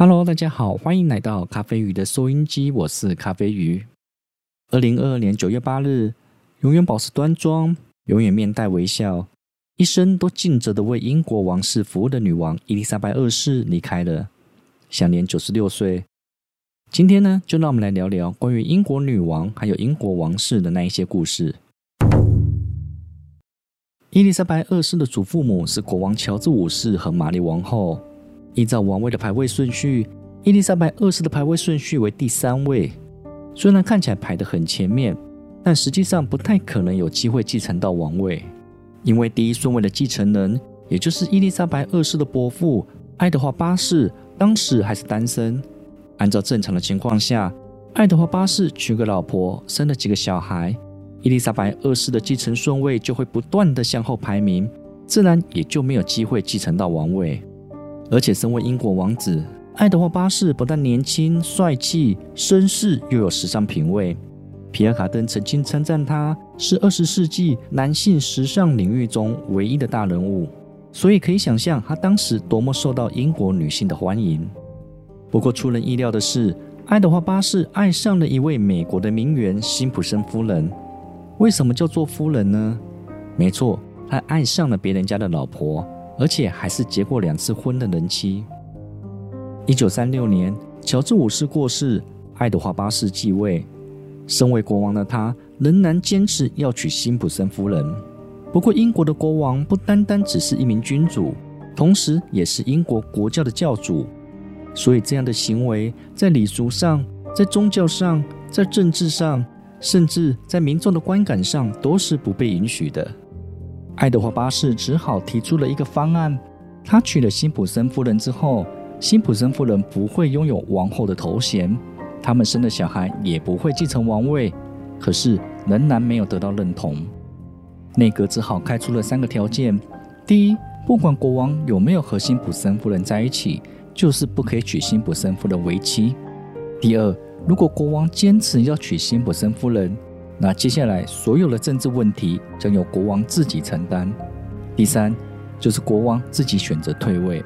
Hello，大家好，欢迎来到咖啡鱼的收音机，我是咖啡鱼。二零二二年九月八日，永远保持端庄、永远面带微笑、一生都尽责的为英国王室服务的女王伊丽莎白二世离开了，享年九十六岁。今天呢，就让我们来聊聊关于英国女王还有英国王室的那一些故事。伊丽莎白二世的祖父母是国王乔治五世和玛丽王后。依照王位的排位顺序，伊丽莎白二世的排位顺序为第三位。虽然看起来排得很前面，但实际上不太可能有机会继承到王位，因为第一顺位的继承人，也就是伊丽莎白二世的伯父爱德华八世，当时还是单身。按照正常的情况下，爱德华八世娶个老婆，生了几个小孩，伊丽莎白二世的继承顺位就会不断地向后排名，自然也就没有机会继承到王位。而且，身为英国王子，爱德华八世不但年轻、帅气、绅士，又有时尚品味。皮尔卡登曾经称赞他是二十世纪男性时尚领域中唯一的大人物，所以可以想象他当时多么受到英国女性的欢迎。不过，出人意料的是，爱德华八世爱上了一位美国的名媛辛普森夫人。为什么叫做夫人呢？没错，他爱上了别人家的老婆。而且还是结过两次婚的人妻。一九三六年，乔治五世过世，爱德华八世继位。身为国王的他，仍然坚持要娶辛普森夫人。不过，英国的国王不单单只是一名君主，同时也是英国国教的教主。所以，这样的行为在礼俗上、在宗教上、在政治上，甚至在民众的观感上，都是不被允许的。爱德华八世只好提出了一个方案：他娶了辛普森夫人之后，辛普森夫人不会拥有王后的头衔，他们生的小孩也不会继承王位。可是仍然没有得到认同，内阁只好开出了三个条件：第一，不管国王有没有和辛普森夫人在一起，就是不可以娶辛普森夫人为妻；第二，如果国王坚持要娶辛普森夫人，那接下来所有的政治问题将由国王自己承担。第三，就是国王自己选择退位。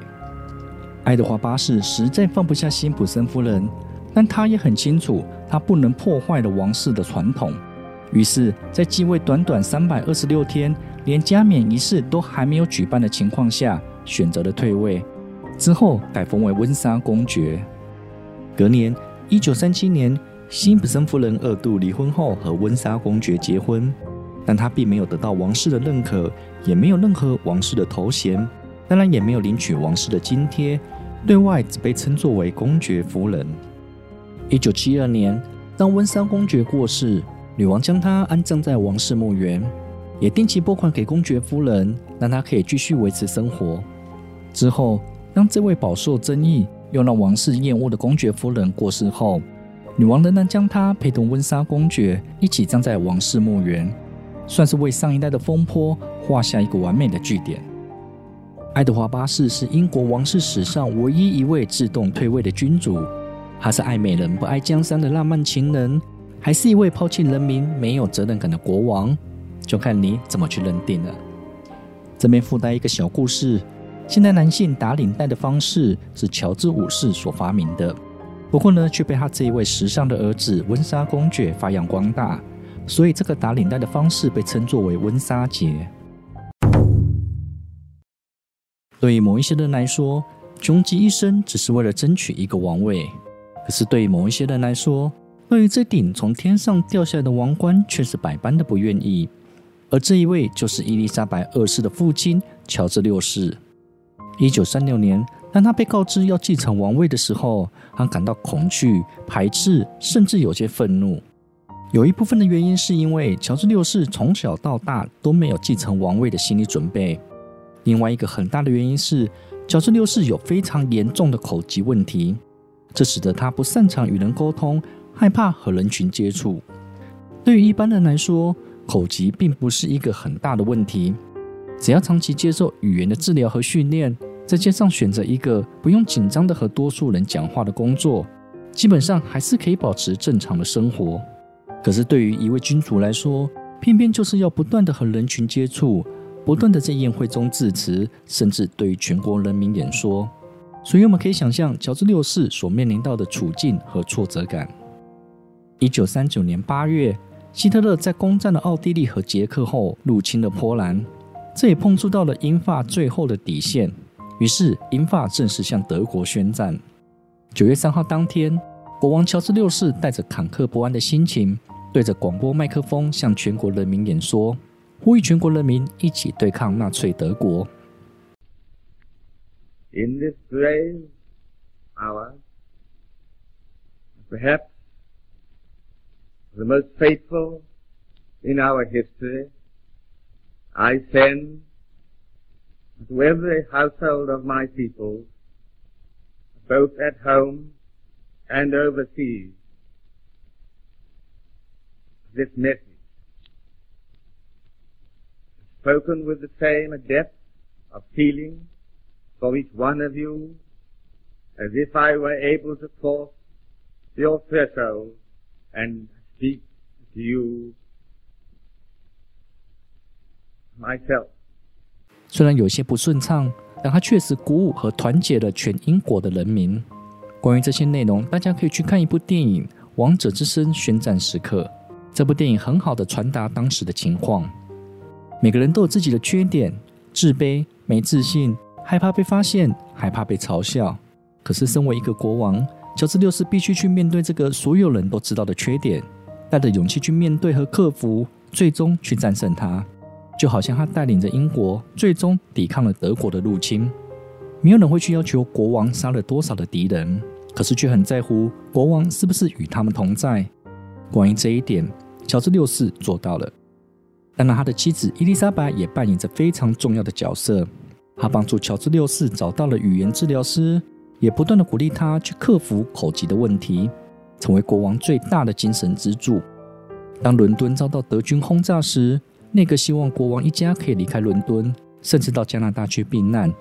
爱德华八世实在放不下辛普森夫人，但他也很清楚，他不能破坏了王室的传统。于是，在继位短短三百二十六天，连加冕仪式都还没有举办的情况下，选择了退位。之后改封为温莎公爵。隔年，一九三七年。辛普森夫人二度离婚后和温莎公爵结婚，但她并没有得到王室的认可，也没有任何王室的头衔，当然也没有领取王室的津贴，对外只被称作为公爵夫人。一九七二年，当温莎公爵过世，女王将他安葬在王室墓园，也定期拨款给公爵夫人，让她可以继续维持生活。之后，当这位饱受争议又让王室厌恶的公爵夫人过世后，女王仍然将她陪同温莎公爵一起葬在王室墓园，算是为上一代的风波画下一个完美的句点。爱德华八世是英国王室史上唯一一位自动退位的君主，他是爱美人不爱江山的浪漫情人，还是一位抛弃人民没有责任感的国王，就看你怎么去认定了。这边附带一个小故事：现代男性打领带的方式是乔治五世所发明的。不过呢，却被他这一位时尚的儿子温莎公爵发扬光大，所以这个打领带的方式被称作为温莎节。对于某一些人来说，穷极一生只是为了争取一个王位；可是对于某一些人来说，对于这顶从天上掉下来的王冠，却是百般的不愿意。而这一位就是伊丽莎白二世的父亲乔治六世。一九三六年。当他被告知要继承王位的时候，他感到恐惧、排斥，甚至有些愤怒。有一部分的原因是因为乔治六世从小到大都没有继承王位的心理准备；另外一个很大的原因是乔治六世有非常严重的口疾问题，这使得他不擅长与人沟通，害怕和人群接触。对于一般人来说，口疾并不是一个很大的问题，只要长期接受语言的治疗和训练。在街上选择一个不用紧张的和多数人讲话的工作，基本上还是可以保持正常的生活。可是对于一位君主来说，偏偏就是要不断的和人群接触，不断的在宴会中致辞，甚至对于全国人民演说。所以我们可以想象乔治六世所面临到的处境和挫折感。一九三九年八月，希特勒在攻占了奥地利和捷克后，入侵了波兰，这也碰触到了英法最后的底线。于是，英法正式向德国宣战。九月三号当天，国王乔治六世带着坎坷不安的心情，对着广播麦克风向全国人民演说，呼吁全国人民一起对抗纳粹德国。In this grave hour, perhaps the most fateful in our history, I send to every household of my people, both at home and overseas, this message, spoken with the same depth of feeling for each one of you as if I were able to cross your threshold and speak to you myself. 虽然有些不顺畅，但他确实鼓舞和团结了全英国的人民。关于这些内容，大家可以去看一部电影《王者之声：宣战时刻》。这部电影很好的传达当时的情况。每个人都有自己的缺点，自卑、没自信。害怕被发现，害怕被嘲笑。可是，身为一个国王，乔治六世必须去面对这个所有人都知道的缺点，带着勇气去面对和克服，最终去战胜它。就好像他带领着英国，最终抵抗了德国的入侵。没有人会去要求国王杀了多少的敌人，可是却很在乎国王是不是与他们同在。关于这一点，乔治六世做到了。当然，他的妻子伊丽莎白也扮演着非常重要的角色。他帮助乔治六世找到了语言治疗师，也不断地鼓励他去克服口疾的问题，成为国王最大的精神支柱。当伦敦遭到德军轰炸时，那个希望国王一家可以离开伦敦，甚至到加拿大去避难。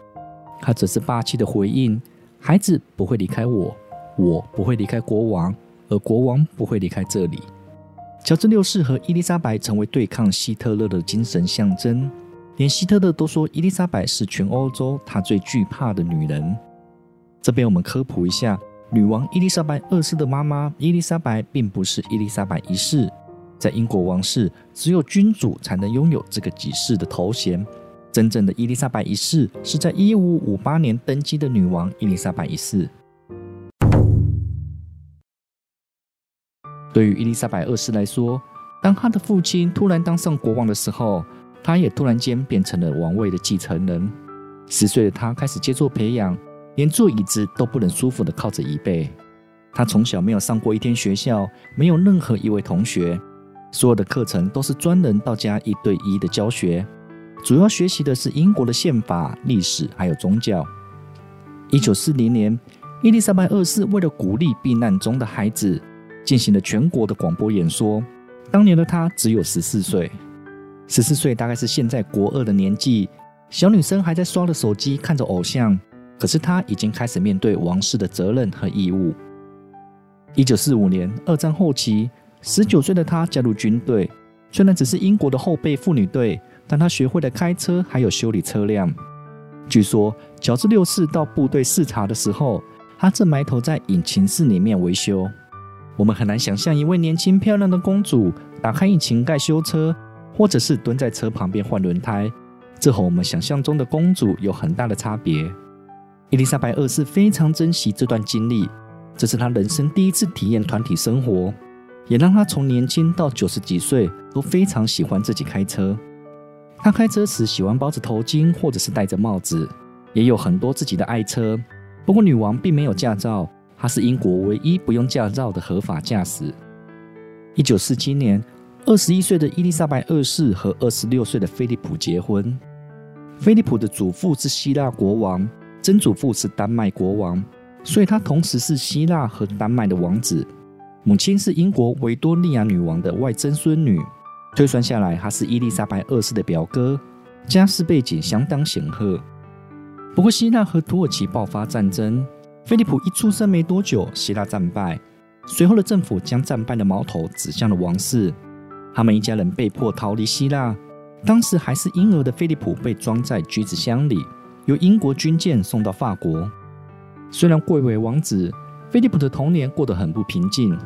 他只是霸气的回应：“孩子不会离开我，我不会离开国王，而国王不会离开这里。”乔治六世和伊丽莎白成为对抗希特勒的精神象征。连希特勒都说伊丽莎白是全欧洲他最惧怕的女人。这边我们科普一下，女王伊丽莎白二世的妈妈伊丽莎白并不是伊丽莎白一世。在英国王室，只有君主才能拥有这个几世的头衔。真正的伊丽莎白一世是在一五五八年登基的女王伊丽莎白一世。对于伊丽莎白二世来说，当她的父亲突然当上国王的时候，他也突然间变成了王位的继承人。十岁的他开始接受培养，连坐椅子都不能舒服的靠着椅背。他从小没有上过一天学校，没有任何一位同学，所有的课程都是专人到家一对一的教学。主要学习的是英国的宪法、历史还有宗教。一九四零年，伊丽莎白二世为了鼓励避难中的孩子，进行了全国的广播演说。当年的她只有十四岁。十四岁大概是现在国二的年纪，小女生还在刷着手机，看着偶像。可是她已经开始面对王室的责任和义务。一九四五年，二战后期，十九岁的她加入军队，虽然只是英国的后备妇女队，但她学会了开车，还有修理车辆。据说，乔治六世到部队视察的时候，她正埋头在引擎室里面维修。我们很难想象一位年轻漂亮的公主打开引擎盖修车。或者是蹲在车旁边换轮胎，这和我们想象中的公主有很大的差别。伊丽莎白二世非常珍惜这段经历，这是她人生第一次体验团体生活，也让她从年轻到九十几岁都非常喜欢自己开车。她开车时喜欢包着头巾，或者是戴着帽子，也有很多自己的爱车。不过女王并没有驾照，她是英国唯一不用驾照的合法驾驶。一九四七年。二十一岁的伊丽莎白二世和二十六岁的菲利普结婚。菲利普的祖父是希腊国王，曾祖父是丹麦国王，所以他同时是希腊和丹麦的王子。母亲是英国维多利亚女王的外曾孙女，推算下来，她是伊丽莎白二世的表哥，家世背景相当显赫。不过，希腊和土耳其爆发战争，菲利普一出生没多久，希腊战败，随后的政府将战败的矛头指向了王室。他们一家人被迫逃离希腊。当时还是婴儿的菲利普被装在橘子箱里，由英国军舰送到法国。虽然贵为王子，菲利普的童年过得很不平静。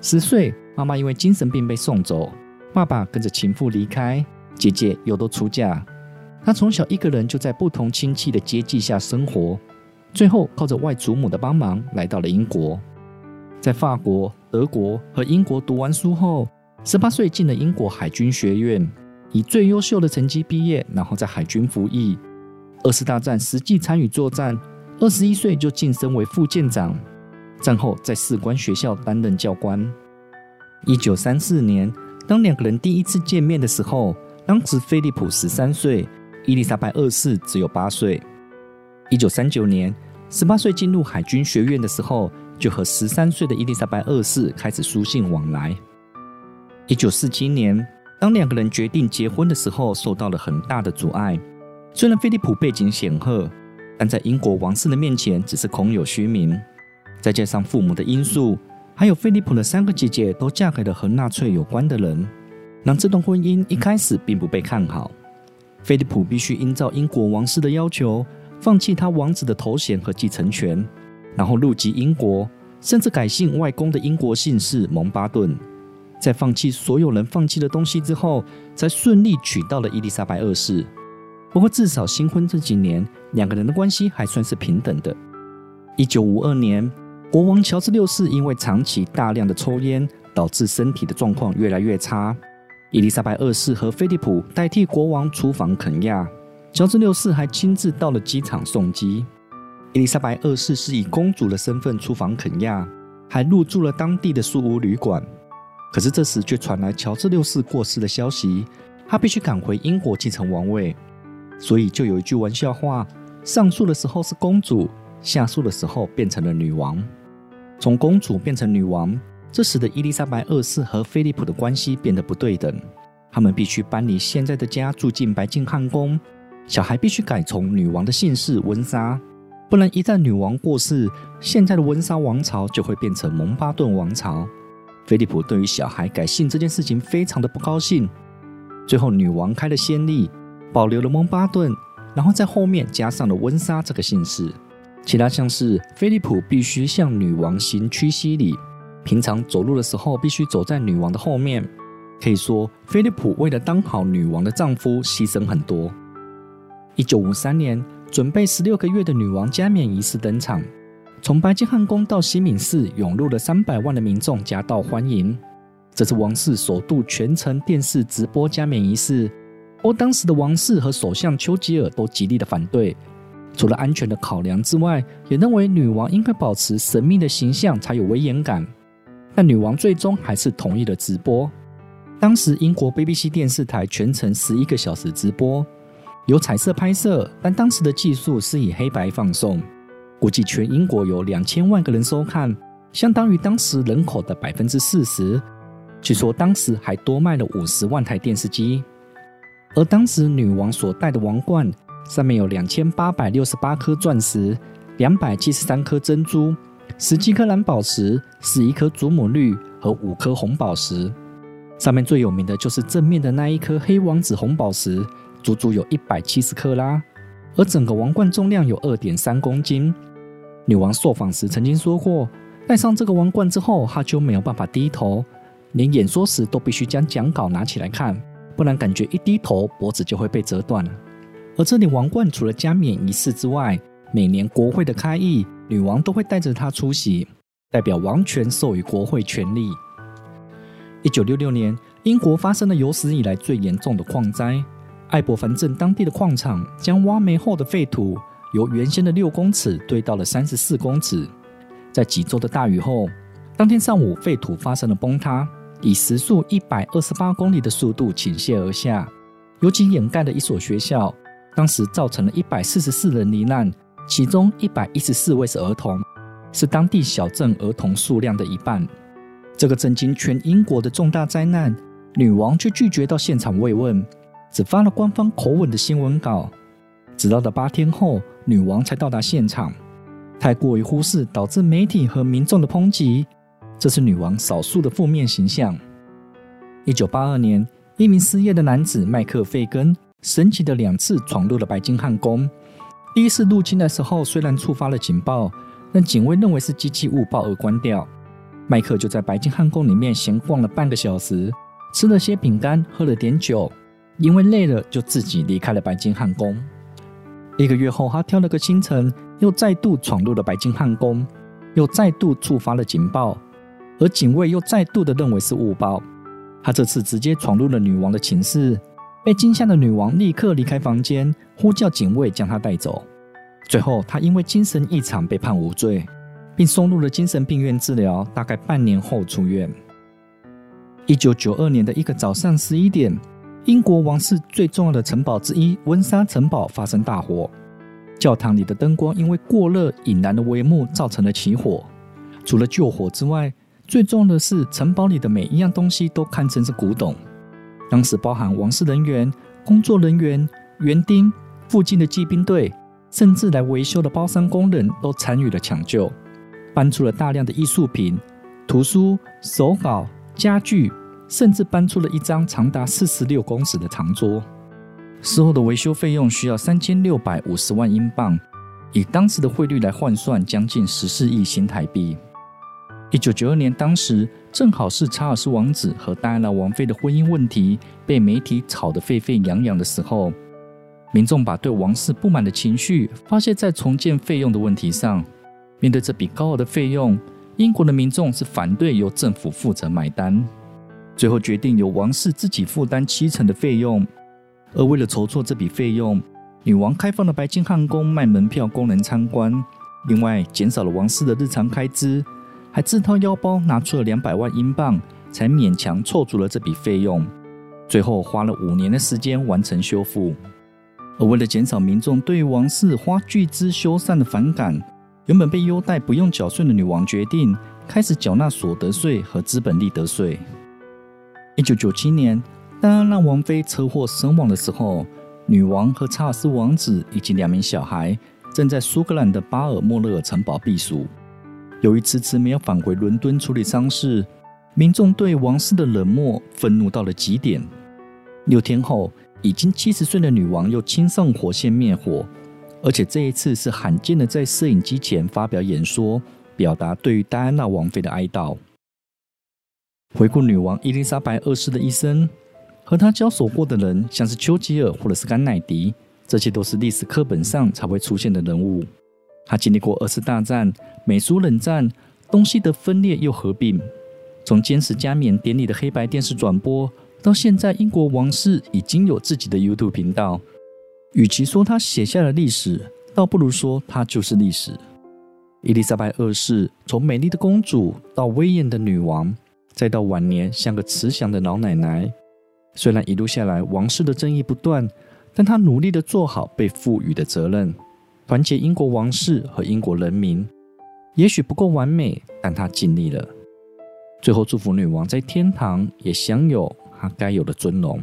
十岁，妈妈因为精神病被送走，爸爸跟着情妇离开，姐姐又都出嫁。他从小一个人就在不同亲戚的接济下生活，最后靠着外祖母的帮忙来到了英国。在法国、德国和英国读完书后，十八岁进了英国海军学院，以最优秀的成绩毕业，然后在海军服役。二次大战实际参与作战。二十一岁就晋升为副舰长，战后在士官学校担任教官。一九三四年，当两个人第一次见面的时候，当时菲利普十三岁，伊丽莎白二世只有八岁。一九三九年，十八岁进入海军学院的时候，就和十三岁的伊丽莎白二世开始书信往来。一九四七年，当两个人决定结婚的时候，受到了很大的阻碍。虽然菲利普背景显赫。但在英国王室的面前，只是空有虚名。再加上父母的因素，还有菲利普的三个姐姐都嫁给了和纳粹有关的人，让这段婚姻一开始并不被看好。菲利普必须依照英国王室的要求，放弃他王子的头衔和继承权，然后入籍英国，甚至改姓外公的英国姓氏蒙巴顿。在放弃所有人放弃的东西之后，才顺利娶到了伊丽莎白二世。不过，至少新婚这几年，两个人的关系还算是平等的。一九五二年，国王乔治六世因为长期大量的抽烟，导致身体的状况越来越差。伊丽莎白二世和菲利普代替国王出访肯亚，乔治六世还亲自到了机场送机。伊丽莎白二世是以公主的身份出访肯亚，还入住了当地的树屋旅馆。可是这时却传来乔治六世过世的消息，他必须赶回英国继承王位。所以就有一句玩笑话：上树的时候是公主，下树的时候变成了女王。从公主变成女王，这使得伊丽莎白二世和菲利普的关系变得不对等。他们必须搬离现在的家，住进白金汉宫。小孩必须改从女王的姓氏温莎，不然一旦女王过世，现在的温莎王朝就会变成蒙巴顿王朝。菲利普对于小孩改姓这件事情非常的不高兴。最后，女王开了先例。保留了蒙巴顿，然后在后面加上了温莎这个姓氏。其他像是菲利普必须向女王行屈膝礼，平常走路的时候必须走在女王的后面。可以说，菲利普为了当好女王的丈夫牺牲很多。一九五三年，准备十六个月的女王加冕仪式登场，从白金汉宫到西敏寺涌入了三百万的民众夹道欢迎。这是王室首度全程电视直播加冕仪式。而当时的王室和首相丘吉尔都极力的反对，除了安全的考量之外，也认为女王应该保持神秘的形象才有威严感。但女王最终还是同意了直播。当时英国 BBC 电视台全程十一个小时直播，有彩色拍摄，但当时的技术是以黑白放送。估计全英国有两千万个人收看，相当于当时人口的百分之四十。据说当时还多卖了五十万台电视机。而当时女王所戴的王冠上面有两千八百六十八颗钻石、两百七十三颗珍珠、十七颗蓝宝石、十一颗祖母绿和五颗红宝石。上面最有名的就是正面的那一颗黑王子红宝石，足足有一百七十克拉，而整个王冠重量有二点三公斤。女王受访时曾经说过，戴上这个王冠之后，她就没有办法低头，连演说时都必须将讲稿拿起来看。不然，感觉一低头，脖子就会被折断了。而这里王冠除了加冕仪式之外，每年国会的开议，女王都会带着它出席，代表王权授予国会权力。一九六六年，英国发生了有史以来最严重的矿灾，艾伯凡镇当地的矿场将挖煤后的废土由原先的六公尺堆到了三十四公尺。在几周的大雨后，当天上午废土发生了崩塌。以时速一百二十八公里的速度倾泻而下，尤其掩盖了一所学校，当时造成了一百四十四人罹难，其中一百一十四位是儿童，是当地小镇儿童数量的一半。这个震惊全英国的重大灾难，女王却拒绝到现场慰问，只发了官方口吻的新闻稿。直到了八天后，女王才到达现场，太过于忽视，导致媒体和民众的抨击。这是女王少数的负面形象。一九八二年，一名失业的男子麦克费根神奇的两次闯入了白金汉宫。第一次入侵的时候，虽然触发了警报，但警卫认为是机器误报而关掉。麦克就在白金汉宫里面闲逛了半个小时，吃了些饼干，喝了点酒，因为累了，就自己离开了白金汉宫。一个月后，他挑了个清晨，又再度闯入了白金汉宫，又再度触发了警报，而警卫又再度的认为是误报。他这次直接闯入了女王的寝室，被惊吓的女王立刻离开房间，呼叫警卫将她带走。最后，她因为精神异常被判无罪。并送入了精神病院治疗，大概半年后出院。一九九二年的一个早上十一点，英国王室最重要的城堡之一温莎城堡发生大火，教堂里的灯光因为过热引燃了帷幕，造成了起火。除了救火之外，最重要的是城堡里的每一样东西都堪称是古董。当时包含王室人员、工作人员、园丁、附近的骑兵队，甚至来维修的包商工人都参与了抢救。搬出了大量的艺术品、图书、手稿、家具，甚至搬出了一张长达四十六公尺的长桌。事后的维修费用需要三千六百五十万英镑，以当时的汇率来换算，将近十四亿新台币。一九九二年，当时正好是查尔斯王子和戴安娜王妃的婚姻问题被媒体炒得沸沸扬扬的时候，民众把对王室不满的情绪发泄在重建费用的问题上。面对这笔高额的费用，英国的民众是反对由政府负责买单，最后决定由王室自己负担七成的费用。而为了筹措这笔费用，女王开放了白金汉宫卖门票供人参观，另外减少了王室的日常开支，还自掏腰包拿出了两百万英镑，才勉强凑足了这笔费用。最后花了五年的时间完成修复。而为了减少民众对于王室花巨资修缮的反感。原本被优待不用缴税的女王决定开始缴纳所得税和资本利得税。一九九七年，当安娜王妃车祸身亡的时候，女王和查尔斯王子以及两名小孩正在苏格兰的巴尔莫勒尔城堡避暑。由于迟迟没有返回伦敦处理丧事，民众对王室的冷漠愤怒到了极点。六天后，已经七十岁的女王又亲上火线灭火。而且这一次是罕见的，在摄影机前发表演说，表达对于戴安娜王妃的哀悼。回顾女王伊丽莎白二世的一生，和她交手过的人，像是丘吉尔或者是甘乃迪，这些都是历史课本上才会出现的人物。他经历过二次大战、美苏冷战、东西的分裂又合并，从坚持加冕典礼的黑白电视转播，到现在英国王室已经有自己的 YouTube 频道。与其说他写下了历史，倒不如说他就是历史。伊丽莎白二世从美丽的公主到威严的女王，再到晚年像个慈祥的老奶奶。虽然一路下来王室的争议不断，但她努力地做好被赋予的责任，团结英国王室和英国人民。也许不够完美，但他尽力了。最后祝福女王在天堂也享有她该有的尊荣。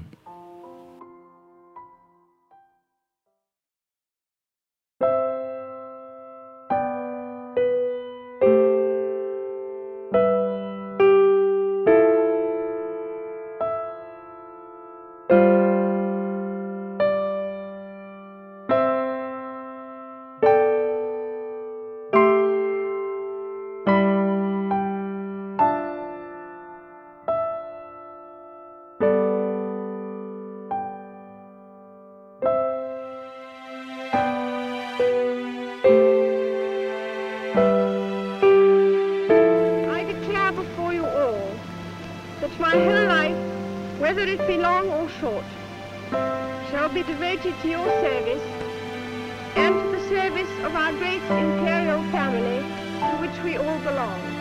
short shall be devoted to your service and to the service of our great imperial family to which we all belong.